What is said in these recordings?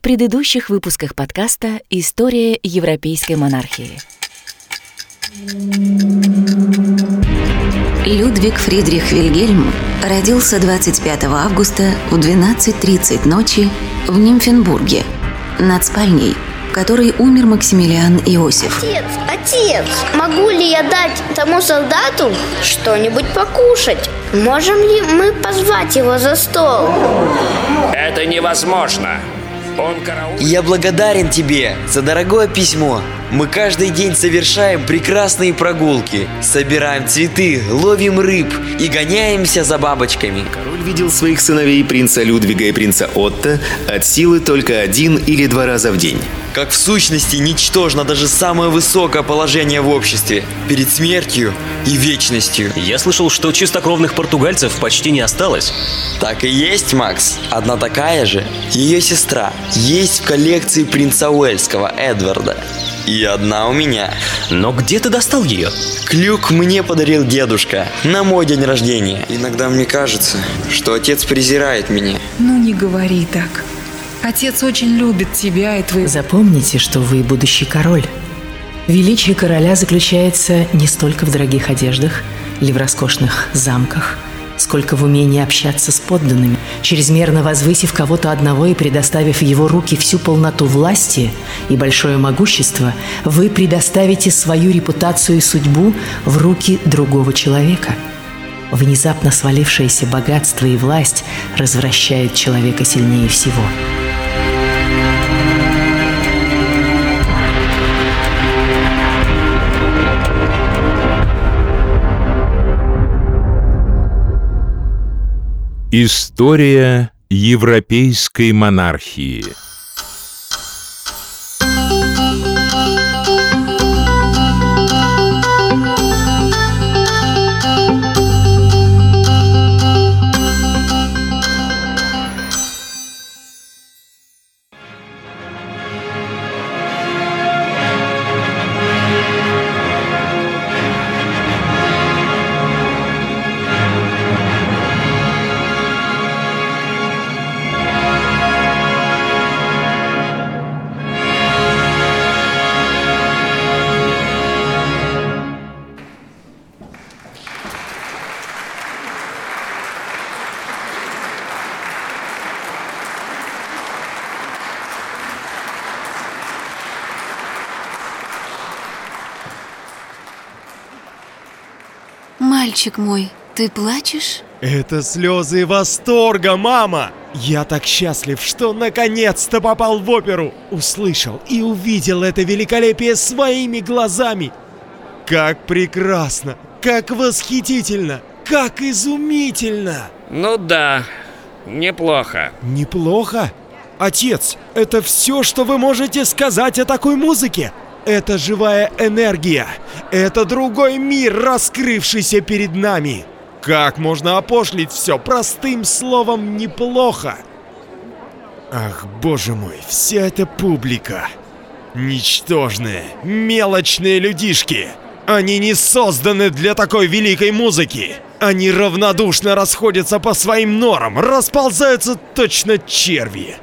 в предыдущих выпусках подкаста «История европейской монархии». Людвиг Фридрих Вильгельм родился 25 августа в 12.30 ночи в Нимфенбурге, над спальней, в которой умер Максимилиан Иосиф. Отец, отец, могу ли я дать тому солдату что-нибудь покушать? Можем ли мы позвать его за стол? Это невозможно. Я благодарен тебе за дорогое письмо. Мы каждый день совершаем прекрасные прогулки, собираем цветы, ловим рыб и гоняемся за бабочками. Король видел своих сыновей принца Людвига и принца Отто от силы только один или два раза в день. Как в сущности ничтожно даже самое высокое положение в обществе перед смертью и вечностью. Я слышал, что чистокровных португальцев почти не осталось. Так и есть, Макс. Одна такая же, ее сестра, есть в коллекции принца Уэльского Эдварда. И одна у меня. Но где ты достал ее? Клюк мне подарил дедушка на мой день рождения. Иногда мне кажется, что отец презирает меня. Ну не говори так. Отец очень любит тебя и твоего... Запомните, что вы будущий король. Величие короля заключается не столько в дорогих одеждах или в роскошных замках, сколько в умении общаться с подданными, чрезмерно возвысив кого-то одного и предоставив его руки всю полноту власти и большое могущество, вы предоставите свою репутацию и судьбу в руки другого человека. Внезапно свалившееся богатство и власть развращает человека сильнее всего. История европейской монархии ты плачешь? Это слезы восторга, мама! Я так счастлив, что наконец-то попал в оперу! Услышал и увидел это великолепие своими глазами! Как прекрасно! Как восхитительно! Как изумительно! Ну да, неплохо. Неплохо? Отец, это все, что вы можете сказать о такой музыке? Это живая энергия. Это другой мир, раскрывшийся перед нами. Как можно опошлить все простым словом «неплохо»? Ах, боже мой, вся эта публика. Ничтожные, мелочные людишки. Они не созданы для такой великой музыки. Они равнодушно расходятся по своим норам, расползаются точно черви.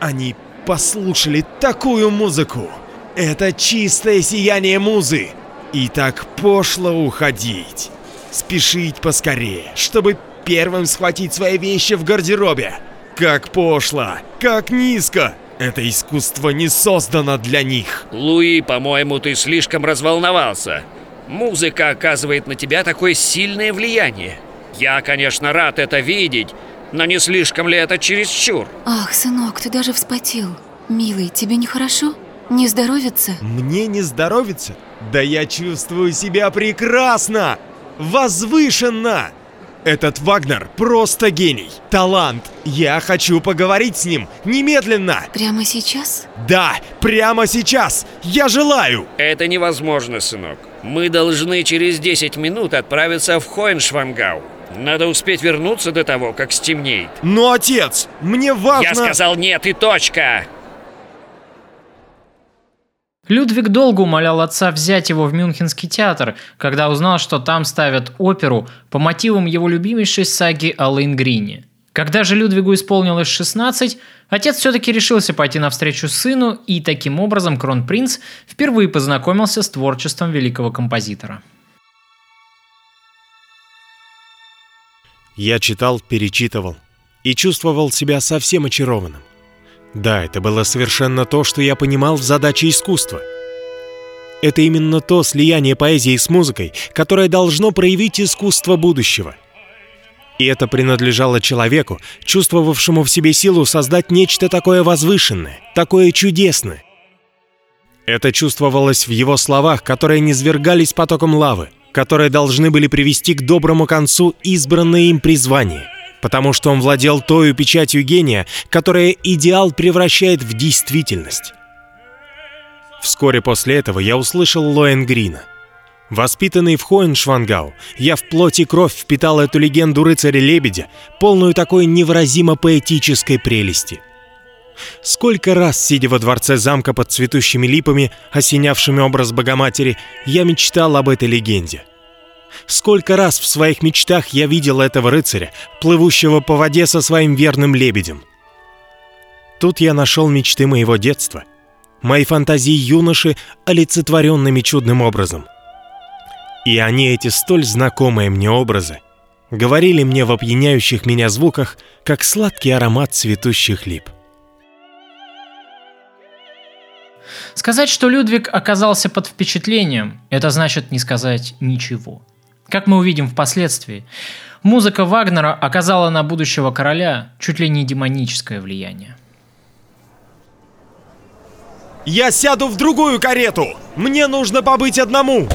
Они послушали такую музыку. Это чистое сияние музы. И так пошло уходить. Спешить поскорее, чтобы первым схватить свои вещи в гардеробе. Как пошло, как низко. Это искусство не создано для них. Луи, по-моему, ты слишком разволновался. Музыка оказывает на тебя такое сильное влияние. Я, конечно, рад это видеть, но не слишком ли это чересчур? Ах, сынок, ты даже вспотел. Милый, тебе нехорошо? Не здоровится? Мне не здоровится? Да я чувствую себя прекрасно! Возвышенно! Этот Вагнер просто гений, талант. Я хочу поговорить с ним немедленно. Прямо сейчас? Да, прямо сейчас. Я желаю. Это невозможно, сынок. Мы должны через 10 минут отправиться в Хоеншвангау. Надо успеть вернуться до того, как стемнеет. Но, отец, мне важно... Я сказал нет и точка. Людвиг долго умолял отца взять его в Мюнхенский театр, когда узнал, что там ставят оперу по мотивам его любимейшей саги о Лейнгрине. Когда же Людвигу исполнилось 16, отец все-таки решился пойти навстречу сыну, и таким образом кронпринц впервые познакомился с творчеством великого композитора. Я читал, перечитывал и чувствовал себя совсем очарованным. Да, это было совершенно то, что я понимал в задаче искусства. Это именно то слияние поэзии с музыкой, которое должно проявить искусство будущего – и это принадлежало человеку, чувствовавшему в себе силу создать нечто такое возвышенное, такое чудесное. Это чувствовалось в его словах, которые низвергались потоком лавы, которые должны были привести к доброму концу избранное им призвание, потому что он владел той печатью гения, которая идеал превращает в действительность. Вскоре после этого я услышал Лоэн Грина — Воспитанный в Хоеншвангау, я в плоти кровь впитал эту легенду рыцаря-лебедя, полную такой невыразимо поэтической прелести. Сколько раз, сидя во дворце замка под цветущими липами, осенявшими образ Богоматери, я мечтал об этой легенде. Сколько раз в своих мечтах я видел этого рыцаря, плывущего по воде со своим верным лебедем. Тут я нашел мечты моего детства, мои фантазии юноши, олицетворенными чудным образом — и они, эти столь знакомые мне образы, говорили мне в опьяняющих меня звуках, как сладкий аромат цветущих лип. Сказать, что Людвиг оказался под впечатлением, это значит не сказать ничего. Как мы увидим впоследствии, музыка Вагнера оказала на будущего короля чуть ли не демоническое влияние. Я сяду в другую карету! Мне нужно побыть одному!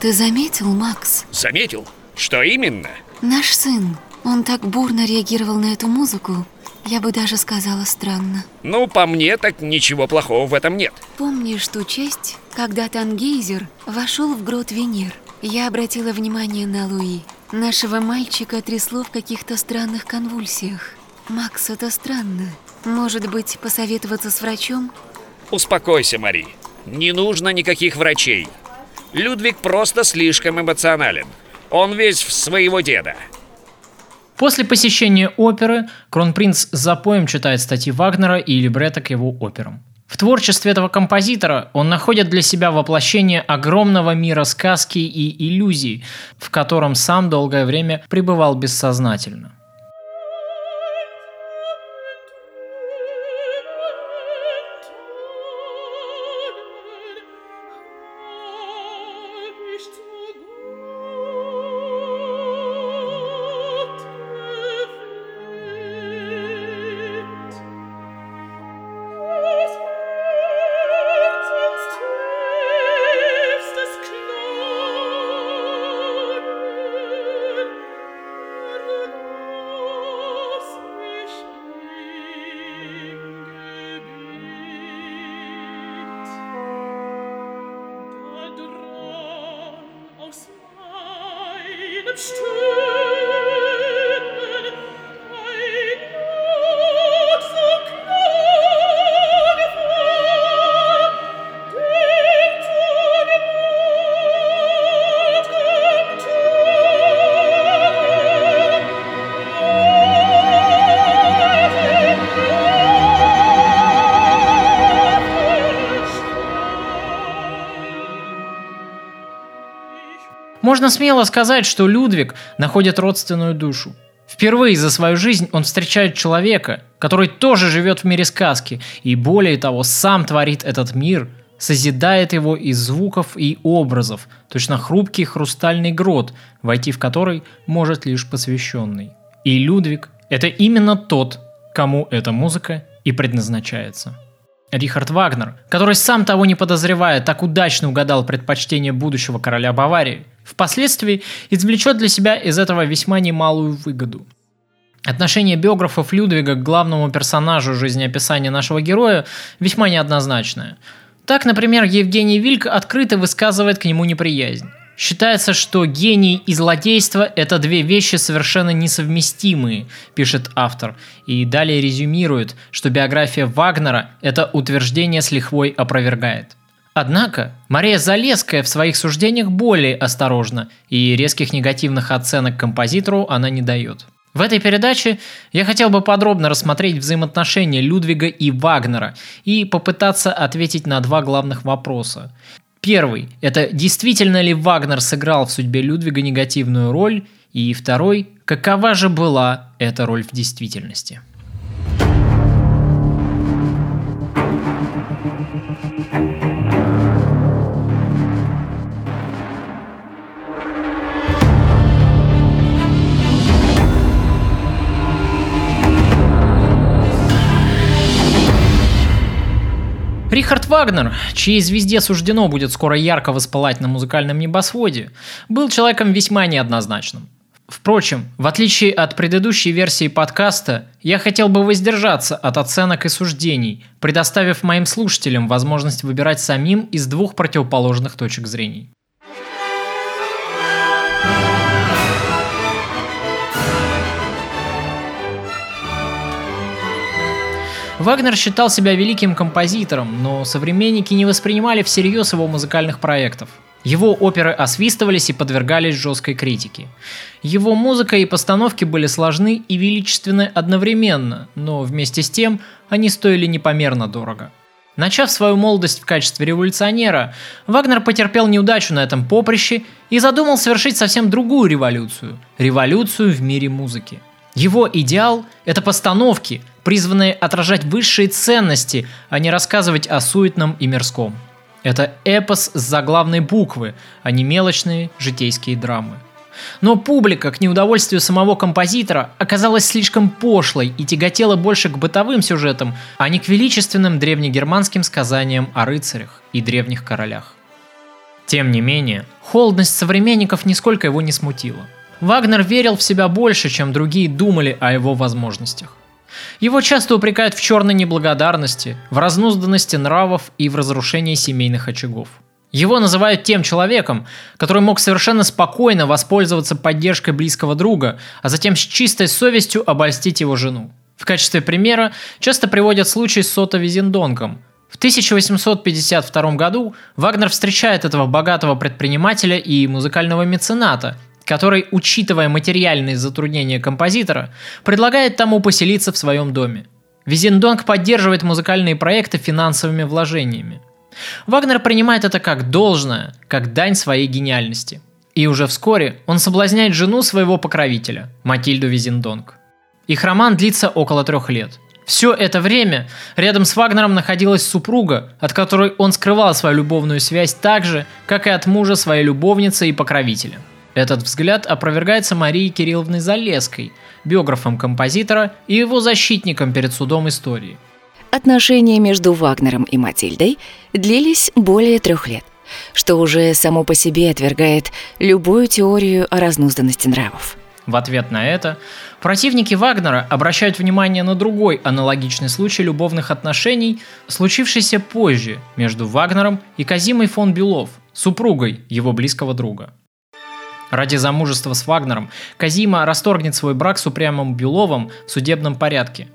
Ты заметил, Макс? Заметил? Что именно? Наш сын. Он так бурно реагировал на эту музыку. Я бы даже сказала странно. Ну, по мне, так ничего плохого в этом нет. Помнишь ту часть, когда Тангейзер вошел в грот Венер? Я обратила внимание на Луи. Нашего мальчика трясло в каких-то странных конвульсиях. Макс, это странно. Может быть, посоветоваться с врачом? Успокойся, Мари. Не нужно никаких врачей. Людвиг просто слишком эмоционален. Он весь в своего деда. После посещения оперы кронпринц за поем читает статьи Вагнера и либретто к его операм. В творчестве этого композитора он находит для себя воплощение огромного мира сказки и иллюзий, в котором сам долгое время пребывал бессознательно. Можно смело сказать, что Людвиг находит родственную душу. Впервые за свою жизнь он встречает человека, который тоже живет в мире сказки, и более того, сам творит этот мир, созидает его из звуков и образов, точно хрупкий хрустальный грот, войти в который может лишь посвященный. И Людвиг – это именно тот, кому эта музыка и предназначается. Рихард Вагнер, который сам того не подозревая, так удачно угадал предпочтение будущего короля Баварии, впоследствии извлечет для себя из этого весьма немалую выгоду. Отношение биографов Людвига к главному персонажу жизнеописания нашего героя весьма неоднозначное. Так, например, Евгений Вильк открыто высказывает к нему неприязнь. Считается, что гений и злодейство – это две вещи совершенно несовместимые, пишет автор, и далее резюмирует, что биография Вагнера это утверждение с лихвой опровергает. Однако Мария Залеская в своих суждениях более осторожна, и резких негативных оценок композитору она не дает. В этой передаче я хотел бы подробно рассмотреть взаимоотношения Людвига и Вагнера и попытаться ответить на два главных вопроса. Первый – это действительно ли Вагнер сыграл в судьбе Людвига негативную роль? И второй – какова же была эта роль в действительности? Рихард Вагнер, чьей звезде суждено будет скоро ярко воспылать на музыкальном небосводе, был человеком весьма неоднозначным. Впрочем, в отличие от предыдущей версии подкаста, я хотел бы воздержаться от оценок и суждений, предоставив моим слушателям возможность выбирать самим из двух противоположных точек зрения. Вагнер считал себя великим композитором, но современники не воспринимали всерьез его музыкальных проектов. Его оперы освистывались и подвергались жесткой критике. Его музыка и постановки были сложны и величественны одновременно, но вместе с тем они стоили непомерно дорого. Начав свою молодость в качестве революционера, Вагнер потерпел неудачу на этом поприще и задумал совершить совсем другую революцию – революцию в мире музыки. Его идеал – это постановки, призванные отражать высшие ценности, а не рассказывать о суетном и мирском. Это эпос с заглавной буквы, а не мелочные житейские драмы. Но публика, к неудовольствию самого композитора, оказалась слишком пошлой и тяготела больше к бытовым сюжетам, а не к величественным древнегерманским сказаниям о рыцарях и древних королях. Тем не менее, холодность современников нисколько его не смутила. Вагнер верил в себя больше, чем другие думали о его возможностях. Его часто упрекают в черной неблагодарности, в разнузданности нравов и в разрушении семейных очагов. Его называют тем человеком, который мог совершенно спокойно воспользоваться поддержкой близкого друга, а затем с чистой совестью обольстить его жену. В качестве примера часто приводят случай с Сото Визендонгом. В 1852 году Вагнер встречает этого богатого предпринимателя и музыкального мецената, который, учитывая материальные затруднения композитора, предлагает тому поселиться в своем доме. Визендонг поддерживает музыкальные проекты финансовыми вложениями. Вагнер принимает это как должное, как дань своей гениальности. И уже вскоре он соблазняет жену своего покровителя, Матильду Визендонг. Их роман длится около трех лет. Все это время рядом с Вагнером находилась супруга, от которой он скрывал свою любовную связь так же, как и от мужа своей любовницы и покровителя – этот взгляд опровергается Марией Кирилловной Залеской, биографом композитора и его защитником перед судом истории. Отношения между Вагнером и Матильдой длились более трех лет, что уже само по себе отвергает любую теорию о разнузданности нравов. В ответ на это противники Вагнера обращают внимание на другой аналогичный случай любовных отношений, случившийся позже между Вагнером и Казимой фон Бюлов, супругой его близкого друга. Ради замужества с Вагнером Казима расторгнет свой брак с упрямым Бюловым в судебном порядке.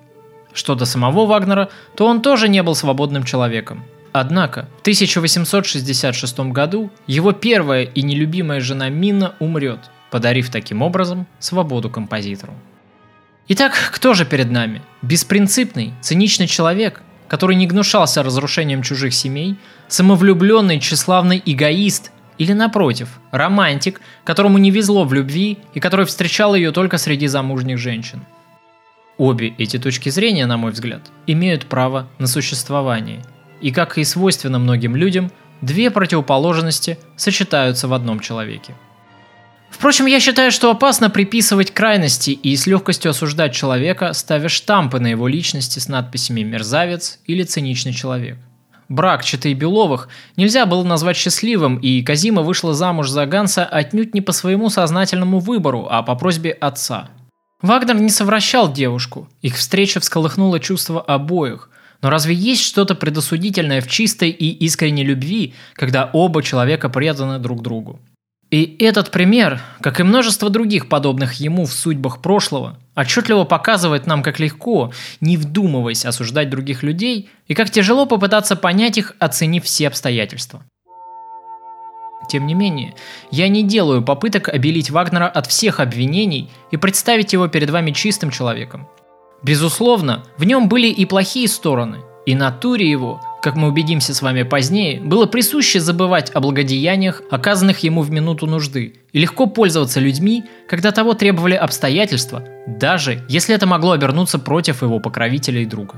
Что до самого Вагнера, то он тоже не был свободным человеком. Однако в 1866 году его первая и нелюбимая жена Минна умрет, подарив таким образом свободу композитору. Итак, кто же перед нами? Беспринципный, циничный человек, который не гнушался разрушением чужих семей, самовлюбленный, тщеславный эгоист, или напротив, романтик, которому не везло в любви и который встречал ее только среди замужних женщин. Обе эти точки зрения, на мой взгляд, имеют право на существование. И как и свойственно многим людям, две противоположности сочетаются в одном человеке. Впрочем, я считаю, что опасно приписывать крайности и с легкостью осуждать человека, ставя штампы на его личности с надписями «мерзавец» или «циничный человек». Брак Читы Беловых нельзя было назвать счастливым, и Казима вышла замуж за Ганса отнюдь не по своему сознательному выбору, а по просьбе отца. Вагнер не совращал девушку, их встреча всколыхнула чувства обоих. Но разве есть что-то предосудительное в чистой и искренней любви, когда оба человека преданы друг другу? И этот пример, как и множество других подобных ему в судьбах прошлого, отчетливо показывает нам, как легко, не вдумываясь, осуждать других людей, и как тяжело попытаться понять их, оценив все обстоятельства. Тем не менее, я не делаю попыток обелить Вагнера от всех обвинений и представить его перед вами чистым человеком. Безусловно, в нем были и плохие стороны, и натуре его, как мы убедимся с вами позднее, было присуще забывать о благодеяниях, оказанных ему в минуту нужды, и легко пользоваться людьми, когда того требовали обстоятельства, даже если это могло обернуться против его покровителя и друга.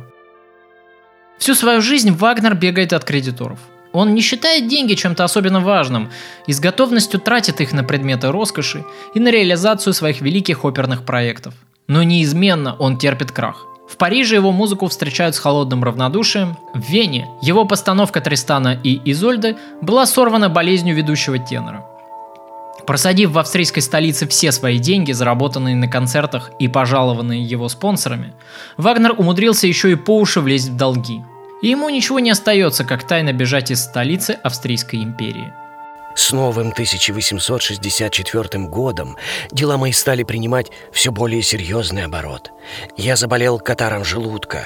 Всю свою жизнь Вагнер бегает от кредиторов – он не считает деньги чем-то особенно важным и с готовностью тратит их на предметы роскоши и на реализацию своих великих оперных проектов. Но неизменно он терпит крах. В Париже его музыку встречают с холодным равнодушием. В Вене его постановка Тристана и Изольды была сорвана болезнью ведущего тенора. Просадив в австрийской столице все свои деньги, заработанные на концертах и пожалованные его спонсорами, Вагнер умудрился еще и по уши влезть в долги – и ему ничего не остается, как тайно бежать из столицы Австрийской империи. С новым 1864 годом дела мои стали принимать все более серьезный оборот. Я заболел катаром желудка.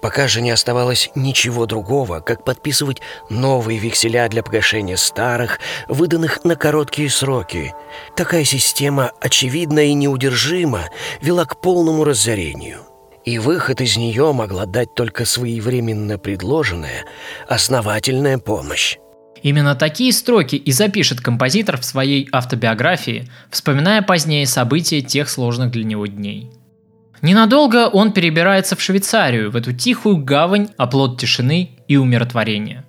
Пока же не оставалось ничего другого, как подписывать новые векселя для погашения старых, выданных на короткие сроки. Такая система, очевидно и неудержимо, вела к полному разорению и выход из нее могла дать только своевременно предложенная, основательная помощь. Именно такие строки и запишет композитор в своей автобиографии, вспоминая позднее события тех сложных для него дней. Ненадолго он перебирается в Швейцарию, в эту тихую гавань, оплот тишины и умиротворения.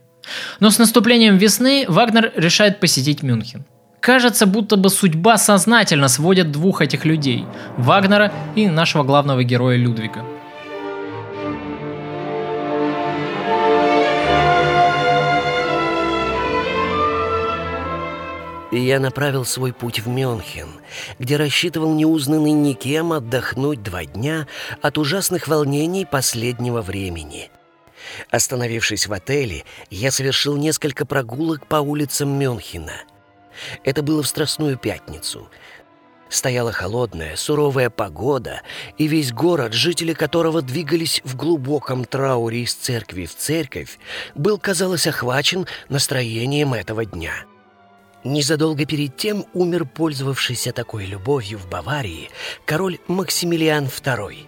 Но с наступлением весны Вагнер решает посетить Мюнхен. Кажется, будто бы судьба сознательно сводит двух этих людей – Вагнера и нашего главного героя Людвига. Я направил свой путь в Мюнхен, где рассчитывал неузнанный никем отдохнуть два дня от ужасных волнений последнего времени. Остановившись в отеле, я совершил несколько прогулок по улицам Мюнхена – это было в Страстную Пятницу. Стояла холодная, суровая погода, и весь город, жители которого двигались в глубоком трауре из церкви в церковь, был, казалось, охвачен настроением этого дня. Незадолго перед тем умер пользовавшийся такой любовью в Баварии король Максимилиан II,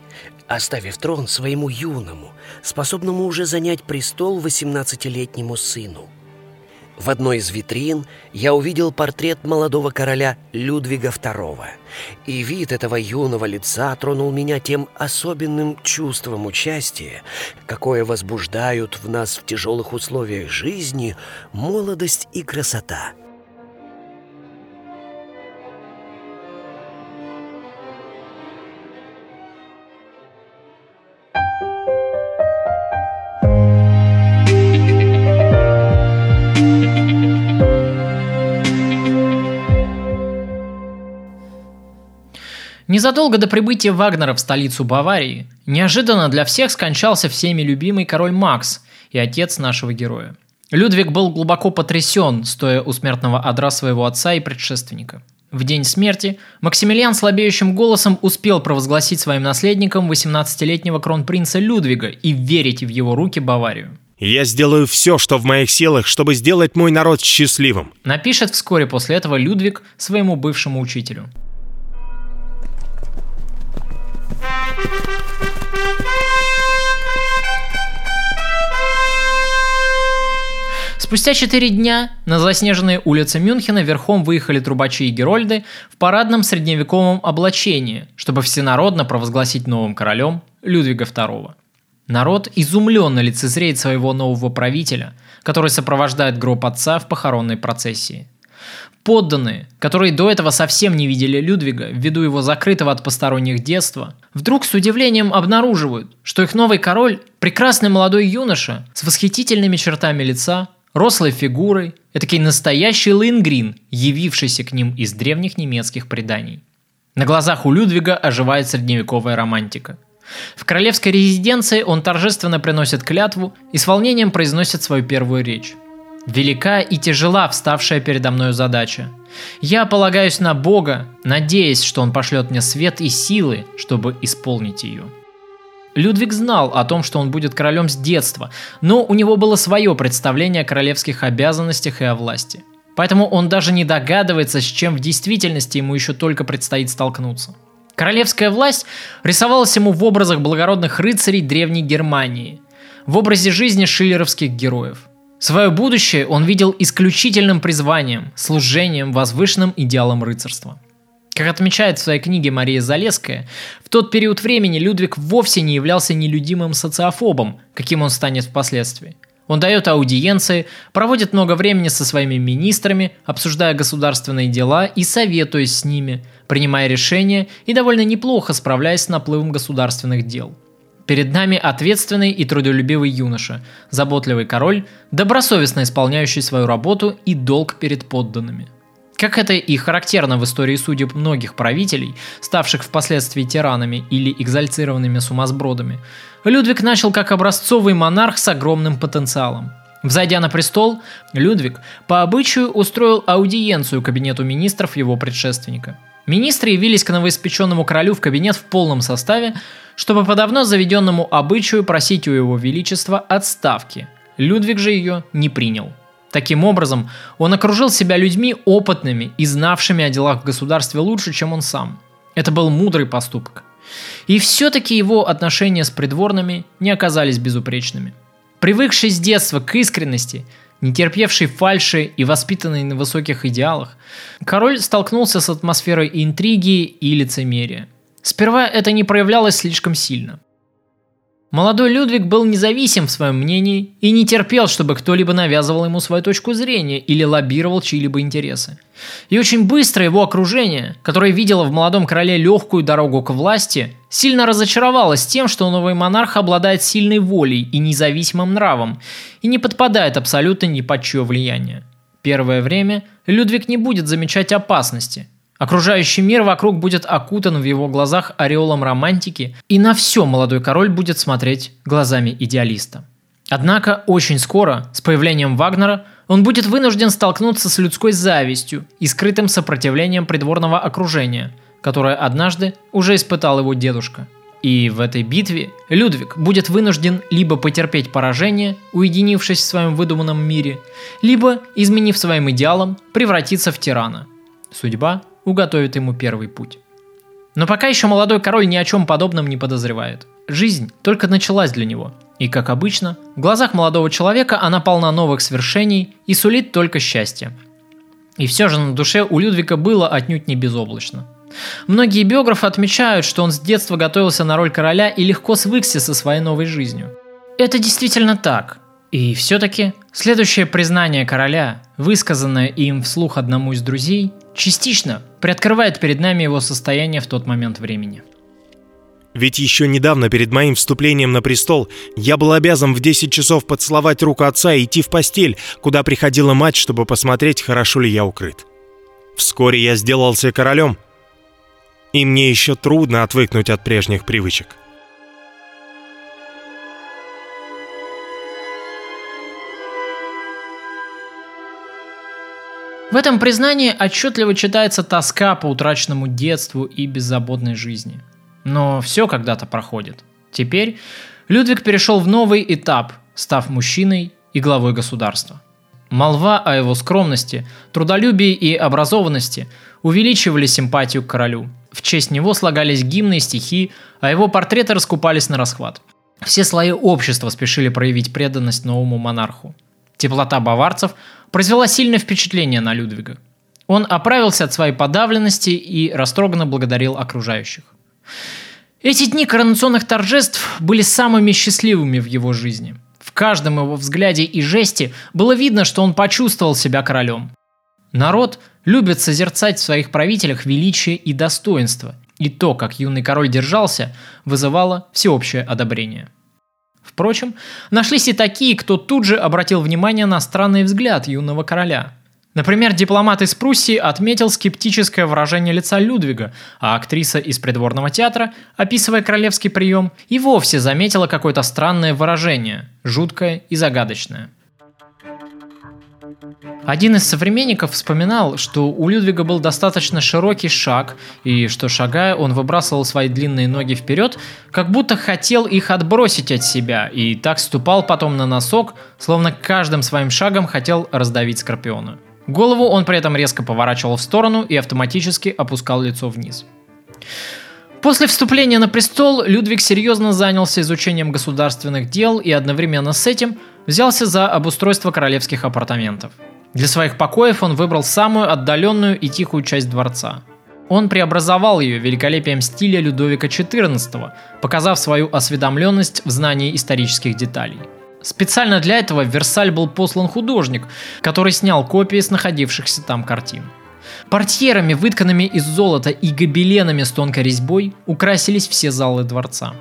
оставив трон своему юному, способному уже занять престол 18-летнему сыну – в одной из витрин я увидел портрет молодого короля Людвига II. И вид этого юного лица тронул меня тем особенным чувством участия, какое возбуждают в нас в тяжелых условиях жизни молодость и красота. Незадолго до прибытия Вагнера в столицу Баварии, неожиданно для всех скончался всеми любимый король Макс и отец нашего героя. Людвиг был глубоко потрясен, стоя у смертного одра своего отца и предшественника. В день смерти Максимилиан слабеющим голосом успел провозгласить своим наследником 18-летнего кронпринца Людвига и верить в его руки Баварию. «Я сделаю все, что в моих силах, чтобы сделать мой народ счастливым», напишет вскоре после этого Людвиг своему бывшему учителю – Спустя четыре дня на заснеженные улицы Мюнхена верхом выехали трубачи и герольды в парадном средневековом облачении, чтобы всенародно провозгласить новым королем Людвига II. Народ изумленно лицезреет своего нового правителя, который сопровождает гроб отца в похоронной процессии. Подданные, которые до этого совсем не видели Людвига ввиду его закрытого от посторонних детства, вдруг с удивлением обнаруживают, что их новый король – прекрасный молодой юноша с восхитительными чертами лица, рослой фигурой, этакий настоящий Лингрин, явившийся к ним из древних немецких преданий. На глазах у Людвига оживает средневековая романтика. В королевской резиденции он торжественно приносит клятву и с волнением произносит свою первую речь. Велика и тяжела вставшая передо мною задача. Я полагаюсь на Бога, надеясь, что Он пошлет мне свет и силы, чтобы исполнить ее. Людвиг знал о том, что он будет королем с детства, но у него было свое представление о королевских обязанностях и о власти. Поэтому он даже не догадывается, с чем в действительности ему еще только предстоит столкнуться. Королевская власть рисовалась ему в образах благородных рыцарей древней Германии, в образе жизни шиллеровских героев – Свое будущее он видел исключительным призванием, служением возвышенным идеалом рыцарства. Как отмечает в своей книге Мария Залеская, в тот период времени Людвиг вовсе не являлся нелюдимым социофобом, каким он станет впоследствии. Он дает аудиенции, проводит много времени со своими министрами, обсуждая государственные дела и советуясь с ними, принимая решения и довольно неплохо справляясь с наплывом государственных дел – Перед нами ответственный и трудолюбивый юноша, заботливый король, добросовестно исполняющий свою работу и долг перед подданными. Как это и характерно в истории судеб многих правителей, ставших впоследствии тиранами или экзальцированными сумасбродами, Людвиг начал как образцовый монарх с огромным потенциалом. Взойдя на престол, Людвиг по обычаю устроил аудиенцию кабинету министров его предшественника. Министры явились к новоиспеченному королю в кабинет в полном составе, чтобы по давно заведенному обычаю просить у его величества отставки. Людвиг же ее не принял. Таким образом, он окружил себя людьми опытными и знавшими о делах в государстве лучше, чем он сам. Это был мудрый поступок. И все-таки его отношения с придворными не оказались безупречными. Привыкший с детства к искренности, не терпевший фальши и воспитанный на высоких идеалах, король столкнулся с атмосферой интриги и лицемерия. Сперва это не проявлялось слишком сильно. Молодой Людвиг был независим в своем мнении и не терпел, чтобы кто-либо навязывал ему свою точку зрения или лоббировал чьи-либо интересы. И очень быстро его окружение, которое видело в молодом короле легкую дорогу к власти, сильно разочаровалось тем, что новый монарх обладает сильной волей и независимым нравом и не подпадает абсолютно ни под чье влияние. Первое время Людвиг не будет замечать опасности – Окружающий мир вокруг будет окутан в его глазах ореолом романтики, и на все молодой король будет смотреть глазами идеалиста. Однако очень скоро, с появлением Вагнера, он будет вынужден столкнуться с людской завистью и скрытым сопротивлением придворного окружения, которое однажды уже испытал его дедушка. И в этой битве Людвиг будет вынужден либо потерпеть поражение, уединившись в своем выдуманном мире, либо, изменив своим идеалам, превратиться в тирана. Судьба уготовит ему первый путь. Но пока еще молодой король ни о чем подобном не подозревает. Жизнь только началась для него. И, как обычно, в глазах молодого человека она полна новых свершений и сулит только счастье. И все же на душе у Людвига было отнюдь не безоблачно. Многие биографы отмечают, что он с детства готовился на роль короля и легко свыкся со своей новой жизнью. Это действительно так. И все-таки следующее признание короля, высказанное им вслух одному из друзей, частично приоткрывает перед нами его состояние в тот момент времени. Ведь еще недавно перед моим вступлением на престол я был обязан в 10 часов поцеловать руку отца и идти в постель, куда приходила мать, чтобы посмотреть, хорошо ли я укрыт. Вскоре я сделался королем, и мне еще трудно отвыкнуть от прежних привычек. В этом признании отчетливо читается тоска по утраченному детству и беззаботной жизни. Но все когда-то проходит. Теперь Людвиг перешел в новый этап, став мужчиной и главой государства. Молва о его скромности, трудолюбии и образованности увеличивали симпатию к королю. В честь него слагались гимны и стихи, а его портреты раскупались на расхват. Все слои общества спешили проявить преданность новому монарху. Теплота баварцев произвела сильное впечатление на Людвига. Он оправился от своей подавленности и растроганно благодарил окружающих. Эти дни коронационных торжеств были самыми счастливыми в его жизни. В каждом его взгляде и жесте было видно, что он почувствовал себя королем. Народ любит созерцать в своих правителях величие и достоинство, и то, как юный король держался, вызывало всеобщее одобрение. Впрочем, нашлись и такие, кто тут же обратил внимание на странный взгляд юного короля. Например, дипломат из Пруссии отметил скептическое выражение лица Людвига, а актриса из придворного театра, описывая королевский прием, и вовсе заметила какое-то странное выражение, жуткое и загадочное. Один из современников вспоминал, что у Людвига был достаточно широкий шаг, и что шагая он выбрасывал свои длинные ноги вперед, как будто хотел их отбросить от себя, и так ступал потом на носок, словно каждым своим шагом хотел раздавить скорпиона. Голову он при этом резко поворачивал в сторону и автоматически опускал лицо вниз. После вступления на престол Людвиг серьезно занялся изучением государственных дел и одновременно с этим взялся за обустройство королевских апартаментов – для своих покоев он выбрал самую отдаленную и тихую часть дворца. Он преобразовал ее великолепием стиля Людовика XIV, показав свою осведомленность в знании исторических деталей. Специально для этого в Версаль был послан художник, который снял копии с находившихся там картин. Портьерами, вытканными из золота и гобеленами с тонкой резьбой, украсились все залы дворца.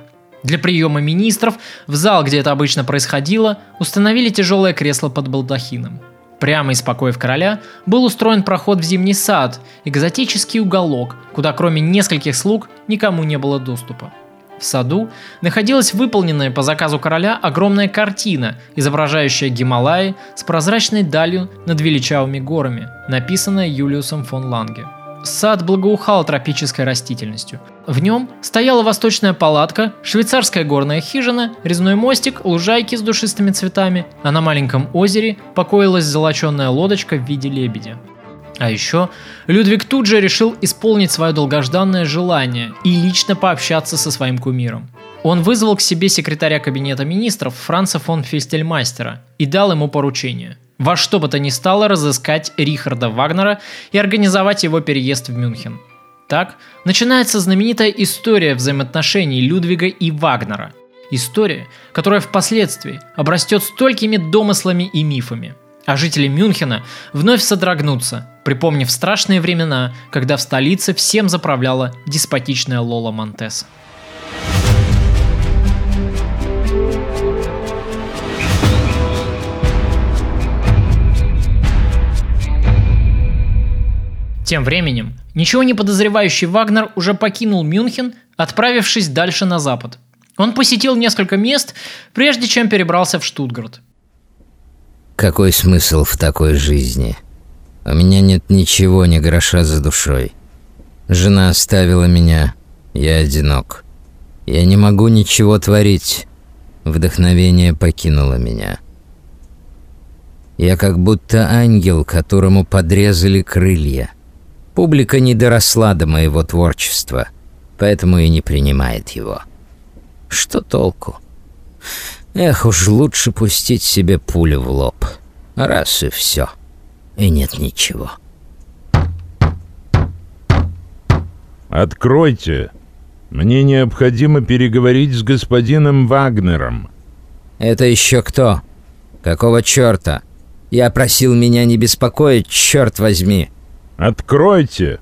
Для приема министров в зал, где это обычно происходило, установили тяжелое кресло под балдахином – Прямо из покоев короля был устроен проход в зимний сад, экзотический уголок, куда кроме нескольких слуг никому не было доступа. В саду находилась выполненная по заказу короля огромная картина, изображающая Гималаи с прозрачной далью над величавыми горами, написанная Юлиусом фон Ланге. Сад благоухал тропической растительностью. В нем стояла восточная палатка, швейцарская горная хижина, резной мостик, лужайки с душистыми цветами, а на маленьком озере покоилась золоченная лодочка в виде лебедя. А еще Людвиг тут же решил исполнить свое долгожданное желание и лично пообщаться со своим кумиром. Он вызвал к себе секретаря кабинета министров Франца фон Фельстельмастера и дал ему поручение – во что бы то ни стало разыскать Рихарда Вагнера и организовать его переезд в Мюнхен. Так начинается знаменитая история взаимоотношений Людвига и Вагнера. История, которая впоследствии обрастет столькими домыслами и мифами. А жители Мюнхена вновь содрогнутся, припомнив страшные времена, когда в столице всем заправляла деспотичная Лола Монтес. Тем временем, ничего не подозревающий Вагнер уже покинул Мюнхен, отправившись дальше на запад. Он посетил несколько мест, прежде чем перебрался в Штутгарт. Какой смысл в такой жизни? У меня нет ничего, ни гроша за душой. Жена оставила меня, я одинок. Я не могу ничего творить. Вдохновение покинуло меня. Я как будто ангел, которому подрезали крылья – Публика не доросла до моего творчества, поэтому и не принимает его. Что толку? Эх, уж лучше пустить себе пулю в лоб. Раз и все. И нет ничего. Откройте. Мне необходимо переговорить с господином Вагнером. Это еще кто? Какого черта? Я просил меня не беспокоить, черт возьми. «Откройте!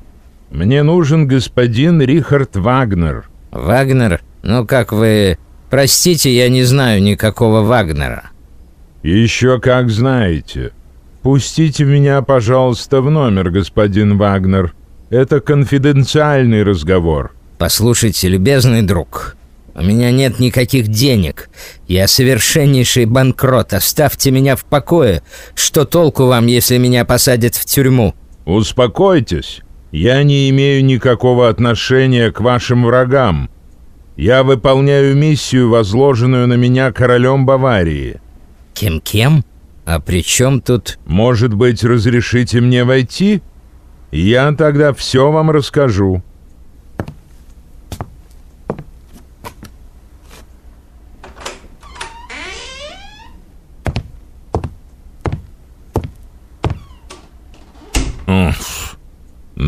Мне нужен господин Рихард Вагнер». «Вагнер? Ну как вы... Простите, я не знаю никакого Вагнера». «Еще как знаете. Пустите меня, пожалуйста, в номер, господин Вагнер. Это конфиденциальный разговор». «Послушайте, любезный друг, у меня нет никаких денег. Я совершеннейший банкрот. Оставьте меня в покое. Что толку вам, если меня посадят в тюрьму?» «Успокойтесь. Я не имею никакого отношения к вашим врагам. Я выполняю миссию, возложенную на меня королем Баварии». «Кем-кем? А при чем тут...» «Может быть, разрешите мне войти? Я тогда все вам расскажу».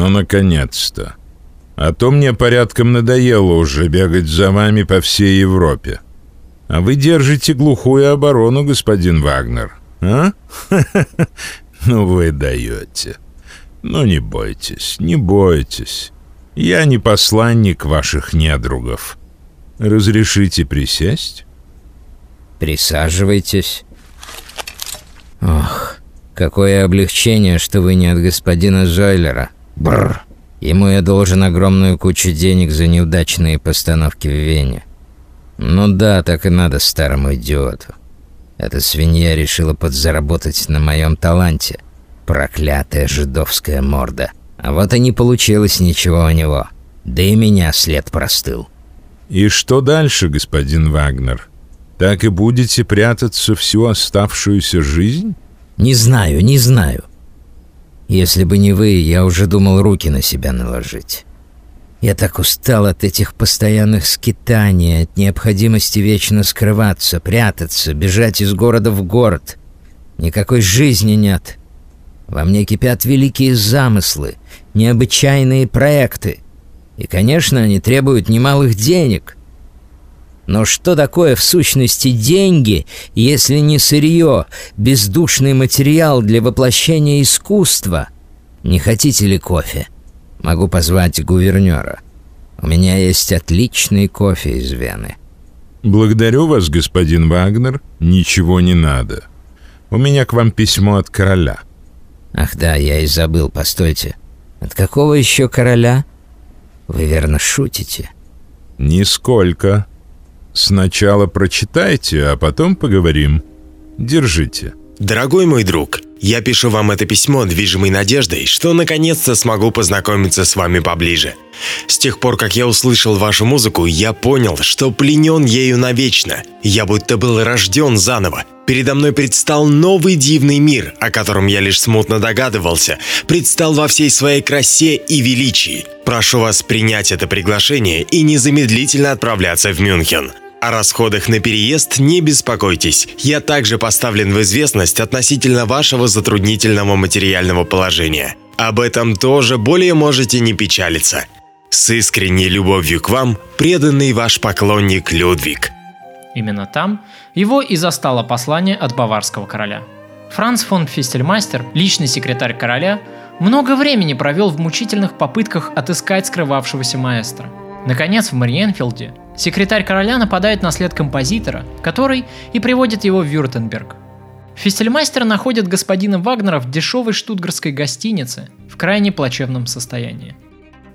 Ну, наконец-то. А то мне порядком надоело уже бегать за вами по всей Европе. А вы держите глухую оборону, господин Вагнер. А? Ну вы даете. Ну не бойтесь, не бойтесь. Я не посланник ваших недругов. Разрешите присесть? Присаживайтесь. Ох, Какое облегчение, что вы не от господина Зойлера. Бррр. Ему я должен огромную кучу денег за неудачные постановки в Вене. Ну да, так и надо старому идиоту. Эта свинья решила подзаработать на моем таланте. Проклятая жидовская морда. А вот и не получилось ничего у него. Да и меня след простыл. И что дальше, господин Вагнер? Так и будете прятаться всю оставшуюся жизнь? Не знаю, не знаю. Если бы не вы, я уже думал руки на себя наложить. Я так устал от этих постоянных скитаний, от необходимости вечно скрываться, прятаться, бежать из города в город. Никакой жизни нет. Во мне кипят великие замыслы, необычайные проекты. И, конечно, они требуют немалых денег. Но что такое в сущности деньги, если не сырье, бездушный материал для воплощения искусства? Не хотите ли кофе? Могу позвать гувернера. У меня есть отличный кофе из Вены. Благодарю вас, господин Вагнер. Ничего не надо. У меня к вам письмо от короля. Ах да, я и забыл, постойте. От какого еще короля? Вы верно шутите? Нисколько. Сначала прочитайте, а потом поговорим. Держите. Дорогой мой друг, я пишу вам это письмо, движимой надеждой, что наконец-то смогу познакомиться с вами поближе. С тех пор, как я услышал вашу музыку, я понял, что пленен ею навечно. Я будто был рожден заново. Передо мной предстал новый дивный мир, о котором я лишь смутно догадывался, предстал во всей своей красе и величии. Прошу вас принять это приглашение и незамедлительно отправляться в Мюнхен. О расходах на переезд не беспокойтесь. Я также поставлен в известность относительно вашего затруднительного материального положения. Об этом тоже более можете не печалиться. С искренней любовью к вам, преданный ваш поклонник Людвиг. Именно там его и застало послание от баварского короля. Франц фон Фистельмастер, личный секретарь короля, много времени провел в мучительных попытках отыскать скрывавшегося маэстро. Наконец, в Мариенфилде секретарь короля нападает на след композитора, который и приводит его в Вюртенберг. Фестельмастер находит господина Вагнера в дешевой штутгарской гостинице в крайне плачевном состоянии.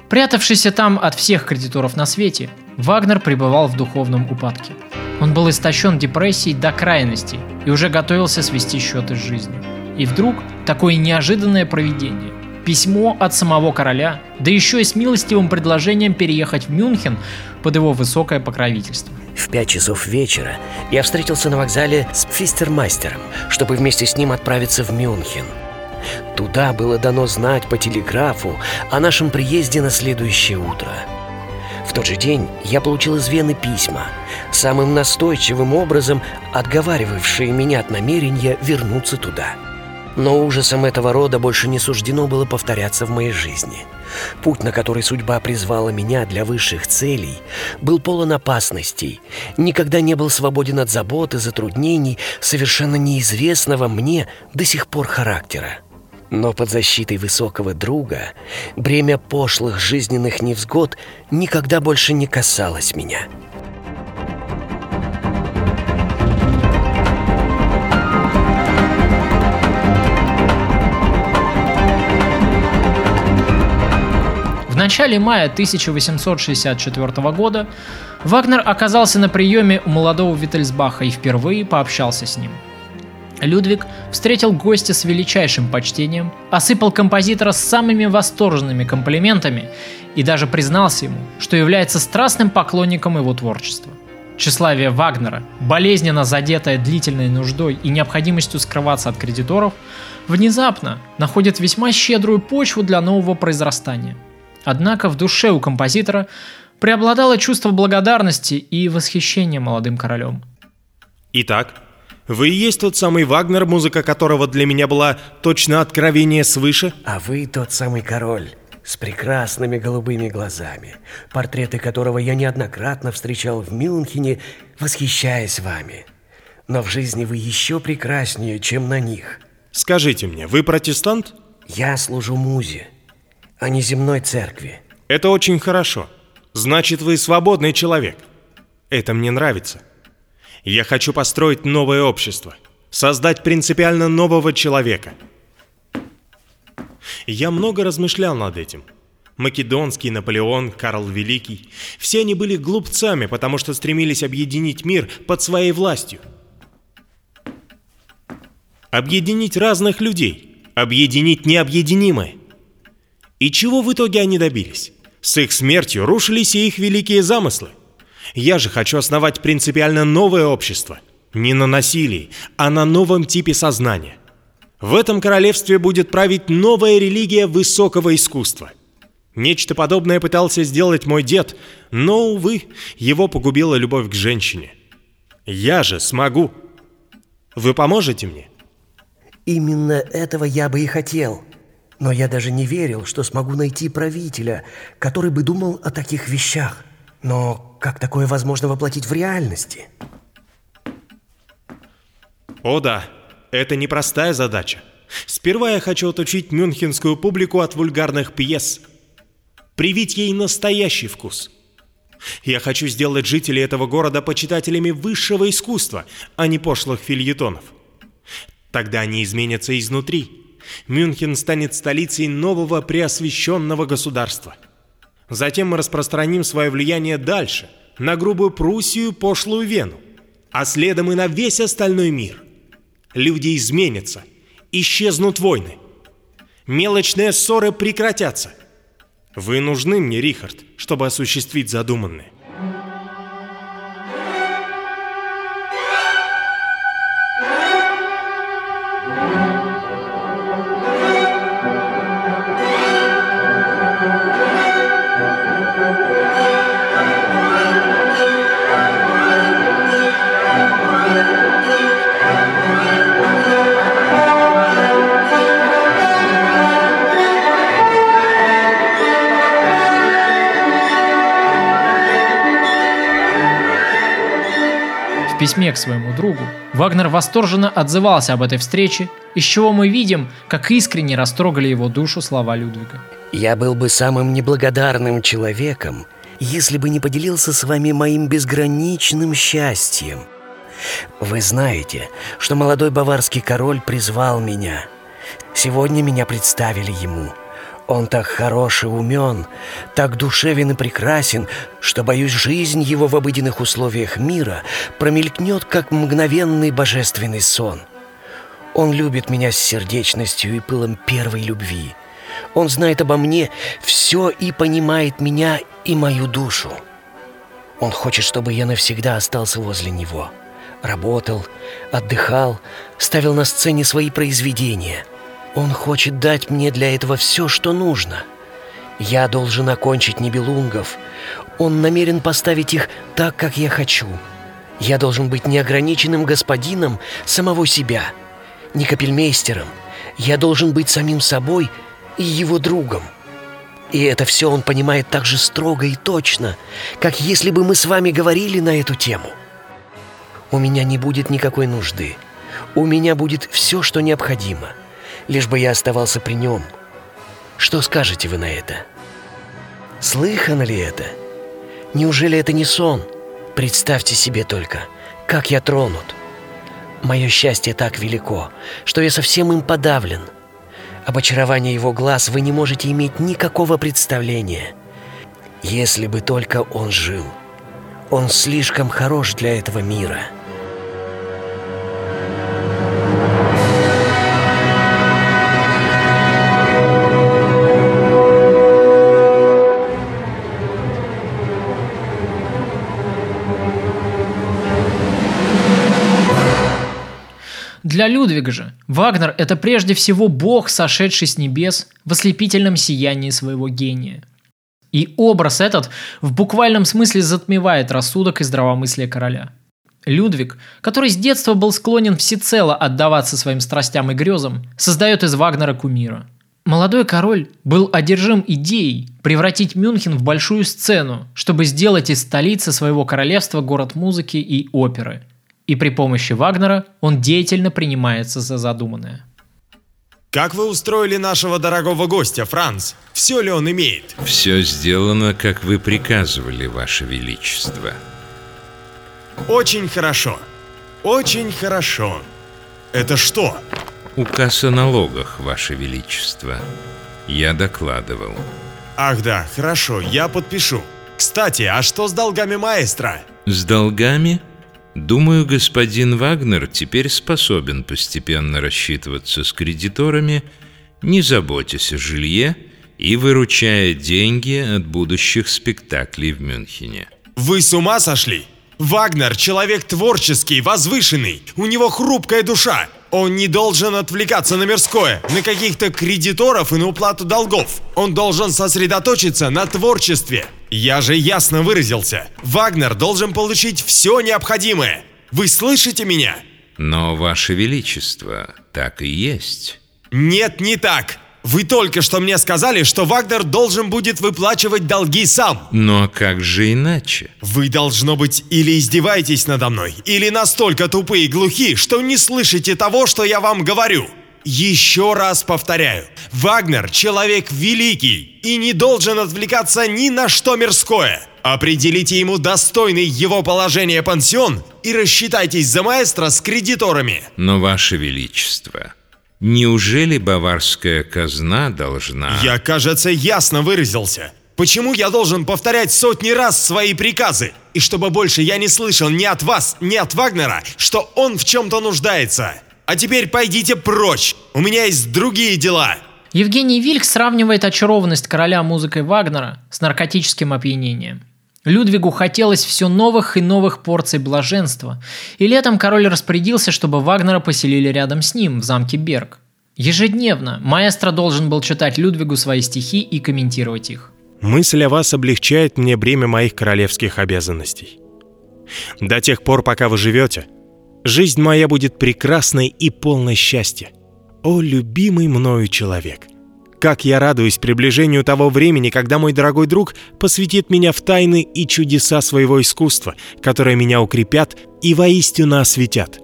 Прятавшийся там от всех кредиторов на свете, Вагнер пребывал в духовном упадке. Он был истощен депрессией до крайности и уже готовился свести счеты с жизнью. И вдруг такое неожиданное провидение. Письмо от самого короля, да еще и с милостивым предложением переехать в Мюнхен под его высокое покровительство. В пять часов вечера я встретился на вокзале с Фистермастером, чтобы вместе с ним отправиться в Мюнхен. Туда было дано знать по телеграфу о нашем приезде на следующее утро. В тот же день я получил из Вены письма, самым настойчивым образом отговаривавшие меня от намерения вернуться туда – но ужасом этого рода больше не суждено было повторяться в моей жизни. Путь, на который судьба призвала меня для высших целей, был полон опасностей, никогда не был свободен от забот и затруднений совершенно неизвестного мне до сих пор характера. Но под защитой высокого друга бремя пошлых жизненных невзгод никогда больше не касалось меня. Начале мая 1864 года Вагнер оказался на приеме у молодого Виттельсбаха и впервые пообщался с ним. Людвиг встретил гостя с величайшим почтением, осыпал композитора самыми восторженными комплиментами и даже признался ему, что является страстным поклонником его творчества. Тщеславие Вагнера, болезненно задетое длительной нуждой и необходимостью скрываться от кредиторов, внезапно находит весьма щедрую почву для нового произрастания – Однако в душе у композитора преобладало чувство благодарности и восхищения молодым королем. Итак, вы и есть тот самый Вагнер, музыка которого для меня была точно откровение свыше? А вы тот самый король с прекрасными голубыми глазами, портреты которого я неоднократно встречал в Мюнхене, восхищаясь вами. Но в жизни вы еще прекраснее, чем на них. Скажите мне, вы протестант? Я служу музе а не земной церкви. Это очень хорошо. Значит, вы свободный человек. Это мне нравится. Я хочу построить новое общество. Создать принципиально нового человека. Я много размышлял над этим. Македонский, Наполеон, Карл Великий. Все они были глупцами, потому что стремились объединить мир под своей властью. Объединить разных людей – объединить необъединимое. И чего в итоге они добились? С их смертью рушились и их великие замыслы. Я же хочу основать принципиально новое общество. Не на насилии, а на новом типе сознания. В этом королевстве будет править новая религия высокого искусства. Нечто подобное пытался сделать мой дед, но, увы, его погубила любовь к женщине. Я же смогу. Вы поможете мне? Именно этого я бы и хотел. Но я даже не верил, что смогу найти правителя, который бы думал о таких вещах. Но как такое возможно воплотить в реальности? О да, это непростая задача. Сперва я хочу отучить мюнхенскую публику от вульгарных пьес. Привить ей настоящий вкус. Я хочу сделать жителей этого города почитателями высшего искусства, а не пошлых фильетонов. Тогда они изменятся изнутри. Мюнхен станет столицей нового преосвященного государства. Затем мы распространим свое влияние дальше, на грубую Пруссию, пошлую Вену, а следом и на весь остальной мир. Люди изменятся, исчезнут войны. Мелочные ссоры прекратятся. Вы нужны мне, Рихард, чтобы осуществить задуманное. Письме к своему другу Вагнер восторженно отзывался об этой встрече, из чего мы видим, как искренне растрогали его душу слова Людвига. Я был бы самым неблагодарным человеком, если бы не поделился с вами моим безграничным счастьем. Вы знаете, что молодой баварский король призвал меня. Сегодня меня представили ему – он так хорош и умен, так душевен и прекрасен, что, боюсь, жизнь его в обыденных условиях мира промелькнет, как мгновенный божественный сон. Он любит меня с сердечностью и пылом первой любви. Он знает обо мне все и понимает меня и мою душу. Он хочет, чтобы я навсегда остался возле него. Работал, отдыхал, ставил на сцене свои произведения — он хочет дать мне для этого все, что нужно. Я должен окончить Нибелунгов. Он намерен поставить их так, как я хочу. Я должен быть неограниченным господином самого себя, не капельмейстером. Я должен быть самим собой и его другом. И это все он понимает так же строго и точно, как если бы мы с вами говорили на эту тему. У меня не будет никакой нужды. У меня будет все, что необходимо — лишь бы я оставался при нем. Что скажете вы на это? Слыхано ли это? Неужели это не сон? Представьте себе только, как я тронут. Мое счастье так велико, что я совсем им подавлен. Об очаровании его глаз вы не можете иметь никакого представления. Если бы только он жил. Он слишком хорош для этого мира». Для Людвига же Вагнер – это прежде всего бог, сошедший с небес в ослепительном сиянии своего гения. И образ этот в буквальном смысле затмевает рассудок и здравомыслие короля. Людвиг, который с детства был склонен всецело отдаваться своим страстям и грезам, создает из Вагнера кумира. Молодой король был одержим идеей превратить Мюнхен в большую сцену, чтобы сделать из столицы своего королевства город музыки и оперы – и при помощи Вагнера он деятельно принимается за задуманное. Как вы устроили нашего дорогого гостя, Франц? Все ли он имеет? Все сделано, как вы приказывали, Ваше Величество. Очень хорошо. Очень хорошо. Это что? Указ о налогах, Ваше Величество. Я докладывал. Ах да, хорошо, я подпишу. Кстати, а что с долгами маэстро? С долгами? Думаю, господин Вагнер теперь способен постепенно рассчитываться с кредиторами не заботясь о жилье и выручая деньги от будущих спектаклей в Мюнхене. Вы с ума сошли? Вагнер – человек творческий, возвышенный, у него хрупкая душа. Он не должен отвлекаться на мирское, на каких-то кредиторов и на уплату долгов. Он должен сосредоточиться на творчестве. Я же ясно выразился. Вагнер должен получить все необходимое. Вы слышите меня? Но, Ваше Величество, так и есть. Нет, не так. Вы только что мне сказали, что Вагнер должен будет выплачивать долги сам. Но как же иначе? Вы, должно быть, или издеваетесь надо мной, или настолько тупые и глухи, что не слышите того, что я вам говорю. Еще раз повторяю, Вагнер – человек великий и не должен отвлекаться ни на что мирское. Определите ему достойный его положения пансион и рассчитайтесь за маэстро с кредиторами. Но, Ваше Величество, Неужели баварская казна должна... Я, кажется, ясно выразился. Почему я должен повторять сотни раз свои приказы? И чтобы больше я не слышал ни от вас, ни от Вагнера, что он в чем-то нуждается. А теперь пойдите прочь, у меня есть другие дела. Евгений Вильк сравнивает очарованность короля музыкой Вагнера с наркотическим опьянением. Людвигу хотелось все новых и новых порций блаженства, и летом король распорядился, чтобы Вагнера поселили рядом с ним, в замке Берг. Ежедневно маэстро должен был читать Людвигу свои стихи и комментировать их. Мысль о вас облегчает мне бремя моих королевских обязанностей. До тех пор, пока вы живете, жизнь моя будет прекрасной и полной счастья. О, любимый мною человек! Как я радуюсь приближению того времени, когда мой дорогой друг посвятит меня в тайны и чудеса своего искусства, которые меня укрепят и воистину осветят.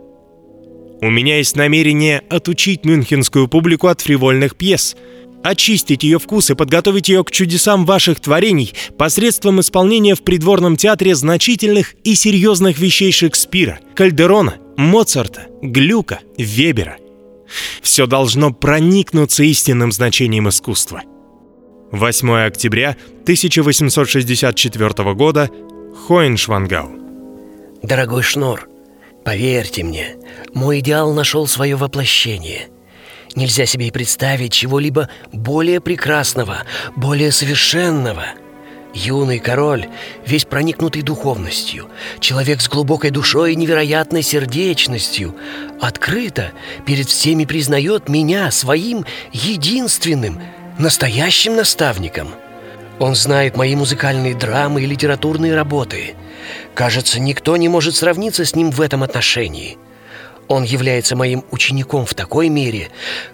У меня есть намерение отучить мюнхенскую публику от фривольных пьес, очистить ее вкус и подготовить ее к чудесам ваших творений посредством исполнения в придворном театре значительных и серьезных вещей Шекспира, Кальдерона, Моцарта, Глюка, Вебера. Все должно проникнуться истинным значением искусства. 8 октября 1864 года, Хоеншвангау. Дорогой Шнур, поверьте мне, мой идеал нашел свое воплощение. Нельзя себе и представить чего-либо более прекрасного, более совершенного – Юный король, весь проникнутый духовностью, человек с глубокой душой и невероятной сердечностью, открыто перед всеми признает меня своим единственным, настоящим наставником. Он знает мои музыкальные драмы и литературные работы. Кажется, никто не может сравниться с ним в этом отношении. Он является моим учеником в такой мере,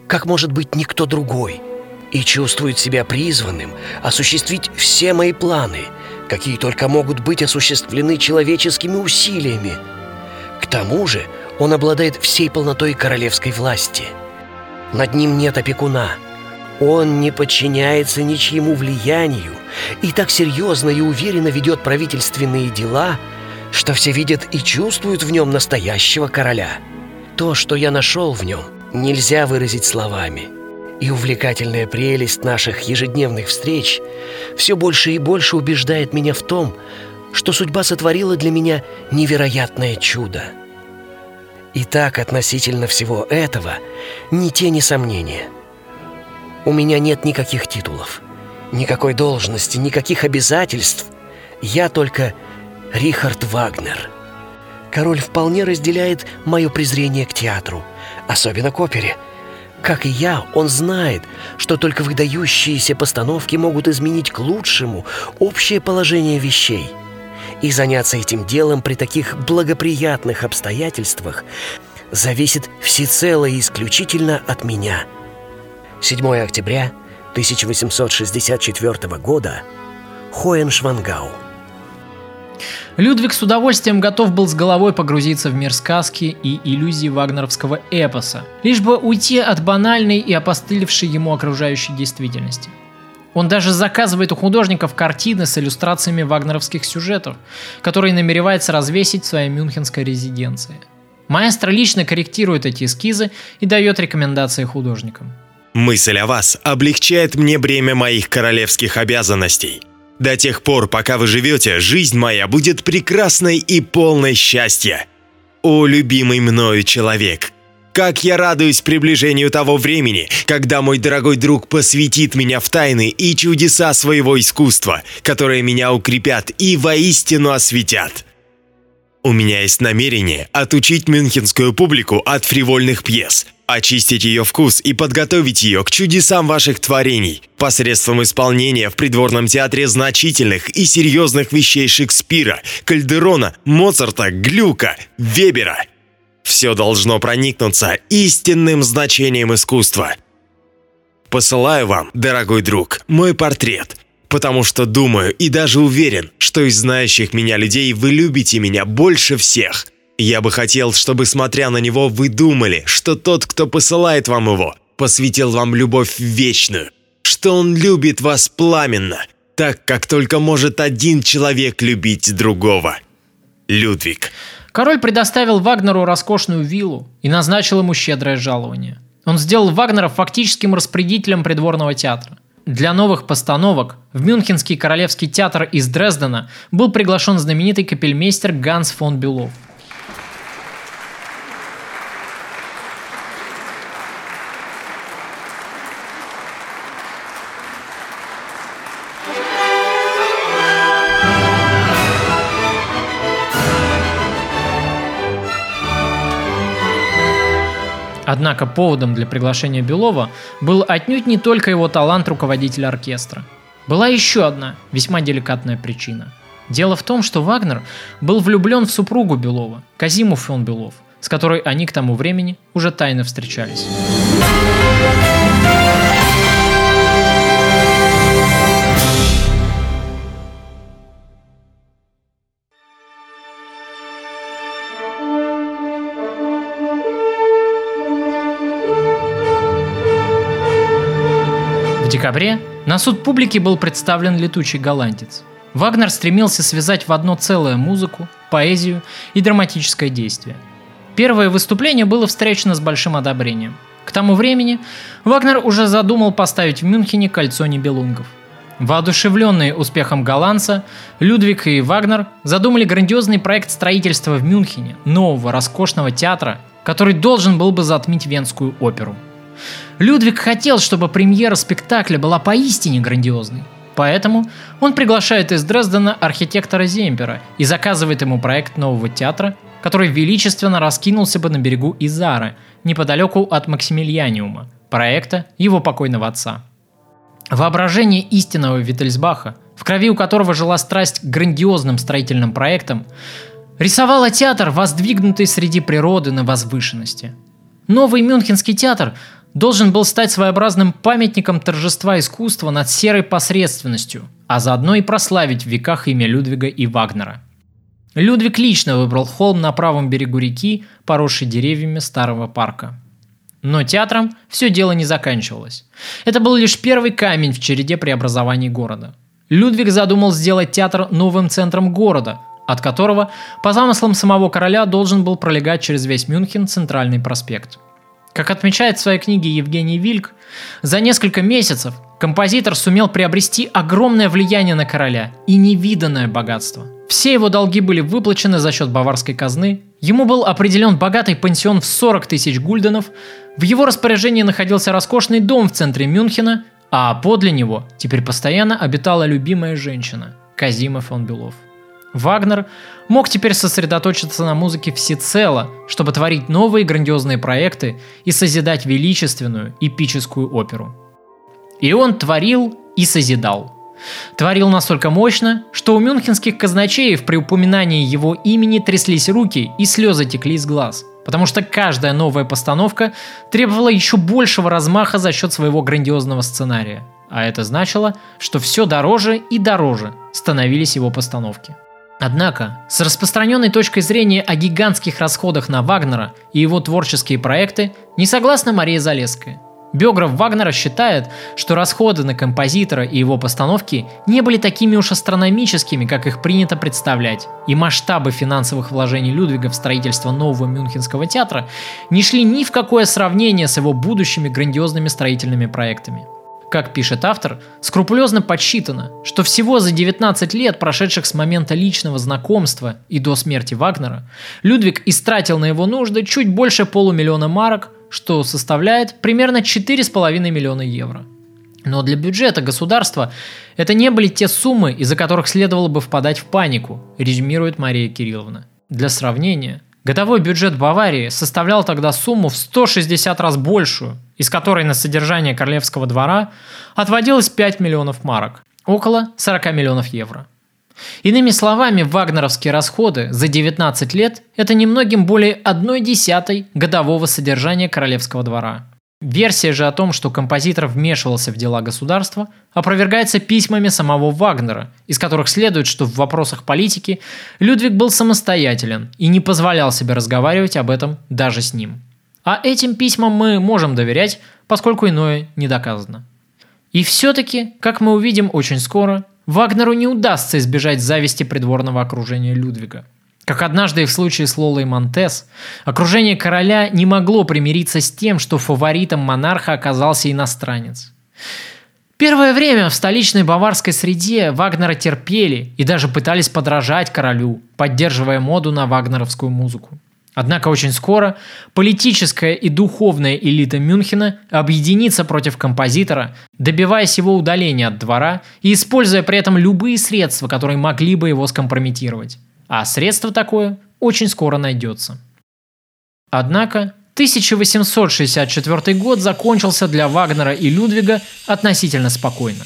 как может быть никто другой – и чувствует себя призванным осуществить все мои планы, какие только могут быть осуществлены человеческими усилиями. К тому же он обладает всей полнотой королевской власти. Над ним нет опекуна. Он не подчиняется ничьему влиянию и так серьезно и уверенно ведет правительственные дела, что все видят и чувствуют в нем настоящего короля. То, что я нашел в нем, нельзя выразить словами – и увлекательная прелесть наших ежедневных встреч все больше и больше убеждает меня в том, что судьба сотворила для меня невероятное чудо. И так относительно всего этого ни тени сомнения. У меня нет никаких титулов, никакой должности, никаких обязательств. Я только Рихард Вагнер. Король вполне разделяет мое презрение к театру, особенно к опере – как и я, он знает, что только выдающиеся постановки могут изменить к лучшему общее положение вещей. И заняться этим делом при таких благоприятных обстоятельствах зависит всецело и исключительно от меня. 7 октября 1864 года. Хоеншвангау. Людвиг с удовольствием готов был с головой погрузиться в мир сказки и иллюзий вагнеровского эпоса, лишь бы уйти от банальной и опостылевшей ему окружающей действительности. Он даже заказывает у художников картины с иллюстрациями вагнеровских сюжетов, которые намеревается развесить в своей мюнхенской резиденции. Маэстро лично корректирует эти эскизы и дает рекомендации художникам. Мысль о вас облегчает мне бремя моих королевских обязанностей. До тех пор, пока вы живете, жизнь моя будет прекрасной и полной счастья. О, любимый мною человек! Как я радуюсь приближению того времени, когда мой дорогой друг посвятит меня в тайны и чудеса своего искусства, которые меня укрепят и воистину осветят. У меня есть намерение отучить мюнхенскую публику от фривольных пьес, очистить ее вкус и подготовить ее к чудесам ваших творений посредством исполнения в придворном театре значительных и серьезных вещей Шекспира, Кальдерона, Моцарта, Глюка, Вебера. Все должно проникнуться истинным значением искусства. Посылаю вам, дорогой друг, мой портрет – потому что думаю и даже уверен, что из знающих меня людей вы любите меня больше всех. Я бы хотел, чтобы, смотря на него, вы думали, что тот, кто посылает вам его, посвятил вам любовь вечную, что он любит вас пламенно, так как только может один человек любить другого. Людвиг. Король предоставил Вагнеру роскошную виллу и назначил ему щедрое жалование. Он сделал Вагнера фактическим распорядителем придворного театра. Для новых постановок в Мюнхенский королевский театр из Дрездена был приглашен знаменитый капельмейстер Ганс фон Бюлов – Однако поводом для приглашения Белова был отнюдь не только его талант руководителя оркестра. Была еще одна, весьма деликатная причина. Дело в том, что Вагнер был влюблен в супругу Белова, Казиму фон Белов, с которой они к тому времени уже тайно встречались. Декабре на суд публики был представлен летучий голландец. Вагнер стремился связать в одно целое музыку, поэзию и драматическое действие. Первое выступление было встречено с большим одобрением. К тому времени Вагнер уже задумал поставить в Мюнхене кольцо небелунгов. Воодушевленные успехом голландца, Людвиг и Вагнер задумали грандиозный проект строительства в Мюнхене нового роскошного театра, который должен был бы затмить Венскую оперу – Людвиг хотел, чтобы премьера спектакля была поистине грандиозной. Поэтому он приглашает из Дрездена архитектора Земпера и заказывает ему проект нового театра, который величественно раскинулся бы на берегу Изары, неподалеку от Максимилианиума, проекта его покойного отца. Воображение истинного Виттельсбаха, в крови у которого жила страсть к грандиозным строительным проектам, рисовало театр, воздвигнутый среди природы на возвышенности. Новый Мюнхенский театр должен был стать своеобразным памятником торжества искусства над серой посредственностью, а заодно и прославить в веках имя Людвига и Вагнера. Людвиг лично выбрал холм на правом берегу реки, поросший деревьями старого парка. Но театром все дело не заканчивалось. Это был лишь первый камень в череде преобразований города. Людвиг задумал сделать театр новым центром города, от которого, по замыслам самого короля, должен был пролегать через весь Мюнхен центральный проспект – как отмечает в своей книге Евгений Вильк, за несколько месяцев композитор сумел приобрести огромное влияние на короля и невиданное богатство. Все его долги были выплачены за счет баварской казны, ему был определен богатый пансион в 40 тысяч гульденов, в его распоряжении находился роскошный дом в центре Мюнхена, а подле него теперь постоянно обитала любимая женщина – Казима фон Белов. Вагнер мог теперь сосредоточиться на музыке всецело, чтобы творить новые грандиозные проекты и созидать величественную, эпическую оперу. И он творил и созидал. Творил настолько мощно, что у мюнхенских казначеев при упоминании его имени тряслись руки и слезы текли из глаз, потому что каждая новая постановка требовала еще большего размаха за счет своего грандиозного сценария. А это значило, что все дороже и дороже становились его постановки. Однако, с распространенной точкой зрения о гигантских расходах на Вагнера и его творческие проекты не согласна Мария Залеская. Биограф Вагнера считает, что расходы на композитора и его постановки не были такими уж астрономическими, как их принято представлять, и масштабы финансовых вложений Людвига в строительство нового Мюнхенского театра не шли ни в какое сравнение с его будущими грандиозными строительными проектами. Как пишет автор, скрупулезно подсчитано, что всего за 19 лет, прошедших с момента личного знакомства и до смерти Вагнера, Людвиг истратил на его нужды чуть больше полумиллиона марок, что составляет примерно 4,5 миллиона евро. Но для бюджета государства это не были те суммы, из-за которых следовало бы впадать в панику, резюмирует Мария Кирилловна. Для сравнения, годовой бюджет Баварии составлял тогда сумму в 160 раз большую, из которой на содержание королевского двора отводилось 5 миллионов марок, около 40 миллионов евро. Иными словами, вагнеровские расходы за 19 лет – это немногим более одной десятой годового содержания королевского двора – Версия же о том, что композитор вмешивался в дела государства, опровергается письмами самого Вагнера, из которых следует, что в вопросах политики Людвиг был самостоятелен и не позволял себе разговаривать об этом даже с ним. А этим письмам мы можем доверять, поскольку иное не доказано. И все-таки, как мы увидим очень скоро, Вагнеру не удастся избежать зависти придворного окружения Людвига – как однажды и в случае с Лолой Монтес, окружение короля не могло примириться с тем, что фаворитом монарха оказался иностранец. Первое время в столичной баварской среде Вагнера терпели и даже пытались подражать королю, поддерживая моду на вагнеровскую музыку. Однако очень скоро политическая и духовная элита Мюнхена объединится против композитора, добиваясь его удаления от двора и используя при этом любые средства, которые могли бы его скомпрометировать а средство такое очень скоро найдется. Однако 1864 год закончился для Вагнера и Людвига относительно спокойно.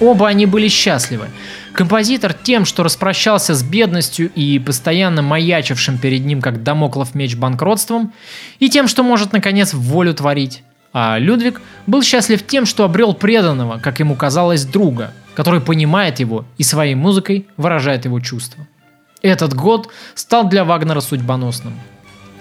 Оба они были счастливы. Композитор тем, что распрощался с бедностью и постоянно маячившим перед ним как домоклов меч банкротством, и тем, что может наконец волю творить. А Людвиг был счастлив тем, что обрел преданного, как ему казалось, друга, который понимает его и своей музыкой выражает его чувства. Этот год стал для Вагнера судьбоносным.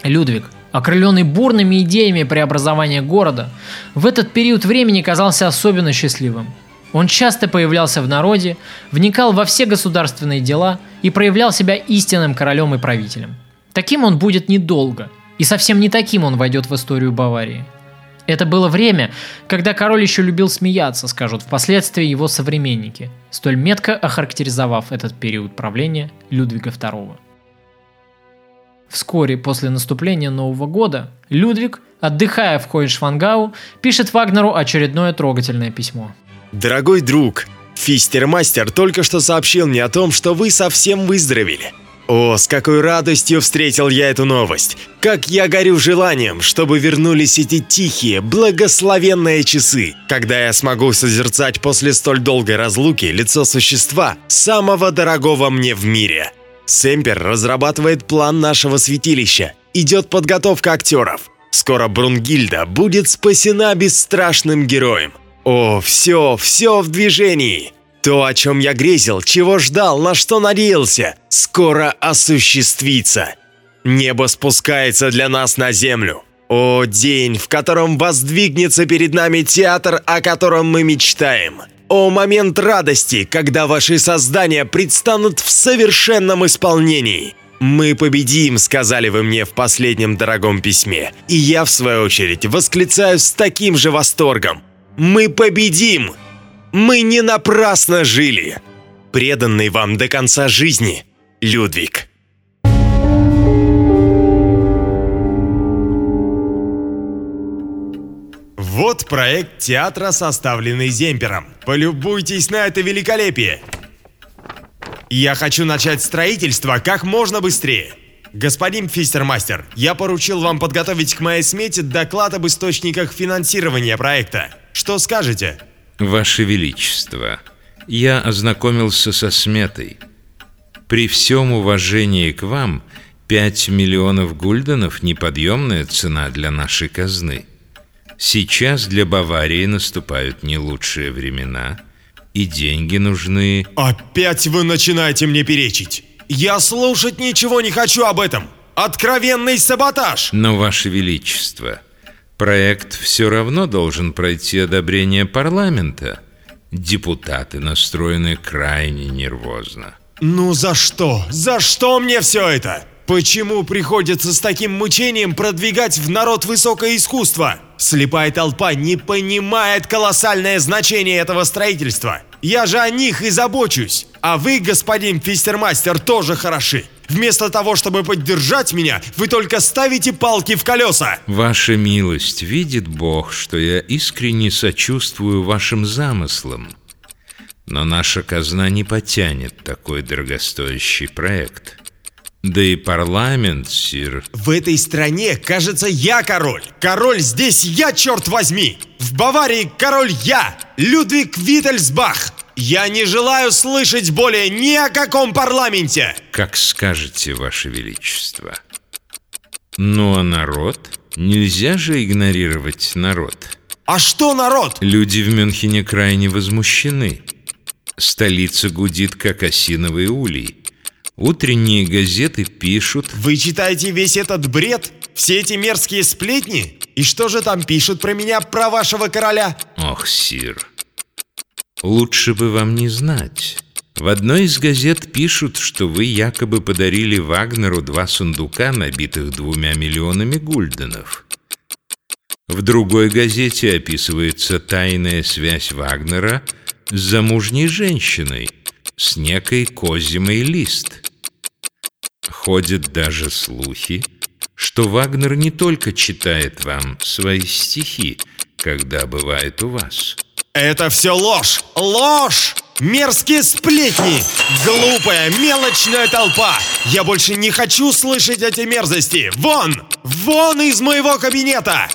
Людвиг, окрыленный бурными идеями преобразования города, в этот период времени казался особенно счастливым. Он часто появлялся в народе, вникал во все государственные дела и проявлял себя истинным королем и правителем. Таким он будет недолго, и совсем не таким он войдет в историю Баварии – это было время, когда король еще любил смеяться, скажут впоследствии его современники, столь метко охарактеризовав этот период правления Людвига II. Вскоре после наступления Нового года Людвиг, отдыхая в Хойншвангау, пишет Вагнеру очередное трогательное письмо. «Дорогой друг, Фистермастер только что сообщил мне о том, что вы совсем выздоровели. О, с какой радостью встретил я эту новость! Как я горю желанием, чтобы вернулись эти тихие, благословенные часы, когда я смогу созерцать после столь долгой разлуки лицо существа, самого дорогого мне в мире. Семпер разрабатывает план нашего святилища. Идет подготовка актеров. Скоро Брунгильда будет спасена бесстрашным героем. О, все, все в движении. То, о чем я грезил, чего ждал, на что надеялся, скоро осуществится. Небо спускается для нас на землю. О, день, в котором воздвигнется перед нами театр, о котором мы мечтаем. О, момент радости, когда ваши создания предстанут в совершенном исполнении. «Мы победим», — сказали вы мне в последнем дорогом письме. И я, в свою очередь, восклицаю с таким же восторгом. «Мы победим!» Мы не напрасно жили. Преданный вам до конца жизни, Людвиг. Вот проект театра, составленный Земпером. Полюбуйтесь на это великолепие. Я хочу начать строительство как можно быстрее. Господин Фистермастер, я поручил вам подготовить к моей смете доклад об источниках финансирования проекта. Что скажете? Ваше Величество, я ознакомился со сметой. При всем уважении к вам, 5 миллионов гульденов – неподъемная цена для нашей казны. Сейчас для Баварии наступают не лучшие времена, и деньги нужны... Опять вы начинаете мне перечить! Я слушать ничего не хочу об этом! Откровенный саботаж! Но, Ваше Величество, Проект все равно должен пройти одобрение парламента. Депутаты настроены крайне нервозно. Ну за что? За что мне все это? Почему приходится с таким мучением продвигать в народ высокое искусство? Слепая толпа не понимает колоссальное значение этого строительства. Я же о них и забочусь. А вы, господин фистермастер, тоже хороши. Вместо того, чтобы поддержать меня, вы только ставите палки в колеса. Ваша милость, видит Бог, что я искренне сочувствую вашим замыслам. Но наша казна не потянет такой дорогостоящий проект. Да и парламент, сир... В этой стране, кажется, я король. Король здесь я, черт возьми. В Баварии король я, Людвиг Виттельсбах. Я не желаю слышать более ни о каком парламенте. Как скажете, ваше величество. Ну а народ? Нельзя же игнорировать народ. А что народ? Люди в Мюнхене крайне возмущены. Столица гудит, как осиновый улей. Утренние газеты пишут... Вы читаете весь этот бред? Все эти мерзкие сплетни? И что же там пишут про меня, про вашего короля? Ох, сир, лучше бы вам не знать. В одной из газет пишут, что вы якобы подарили Вагнеру два сундука, набитых двумя миллионами гульденов. В другой газете описывается тайная связь Вагнера с замужней женщиной, с некой Козимой Лист. Ходят даже слухи, что Вагнер не только читает вам свои стихи, когда бывает у вас. Это все ложь! Ложь! Мерзкие сплетни! Глупая, мелочная толпа! Я больше не хочу слышать эти мерзости! Вон! Вон из моего кабинета!